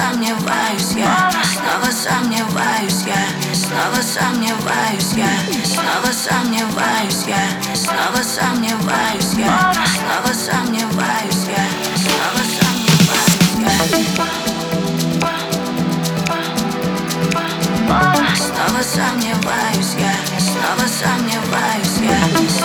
сомневаюсь я, снова сомневаюсь я, снова сомневаюсь я, снова сомневаюсь я, снова сомневаюсь я, снова сомневаюсь я, снова сомневаюсь я. Снова сомневаюсь я, снова сомневаюсь я.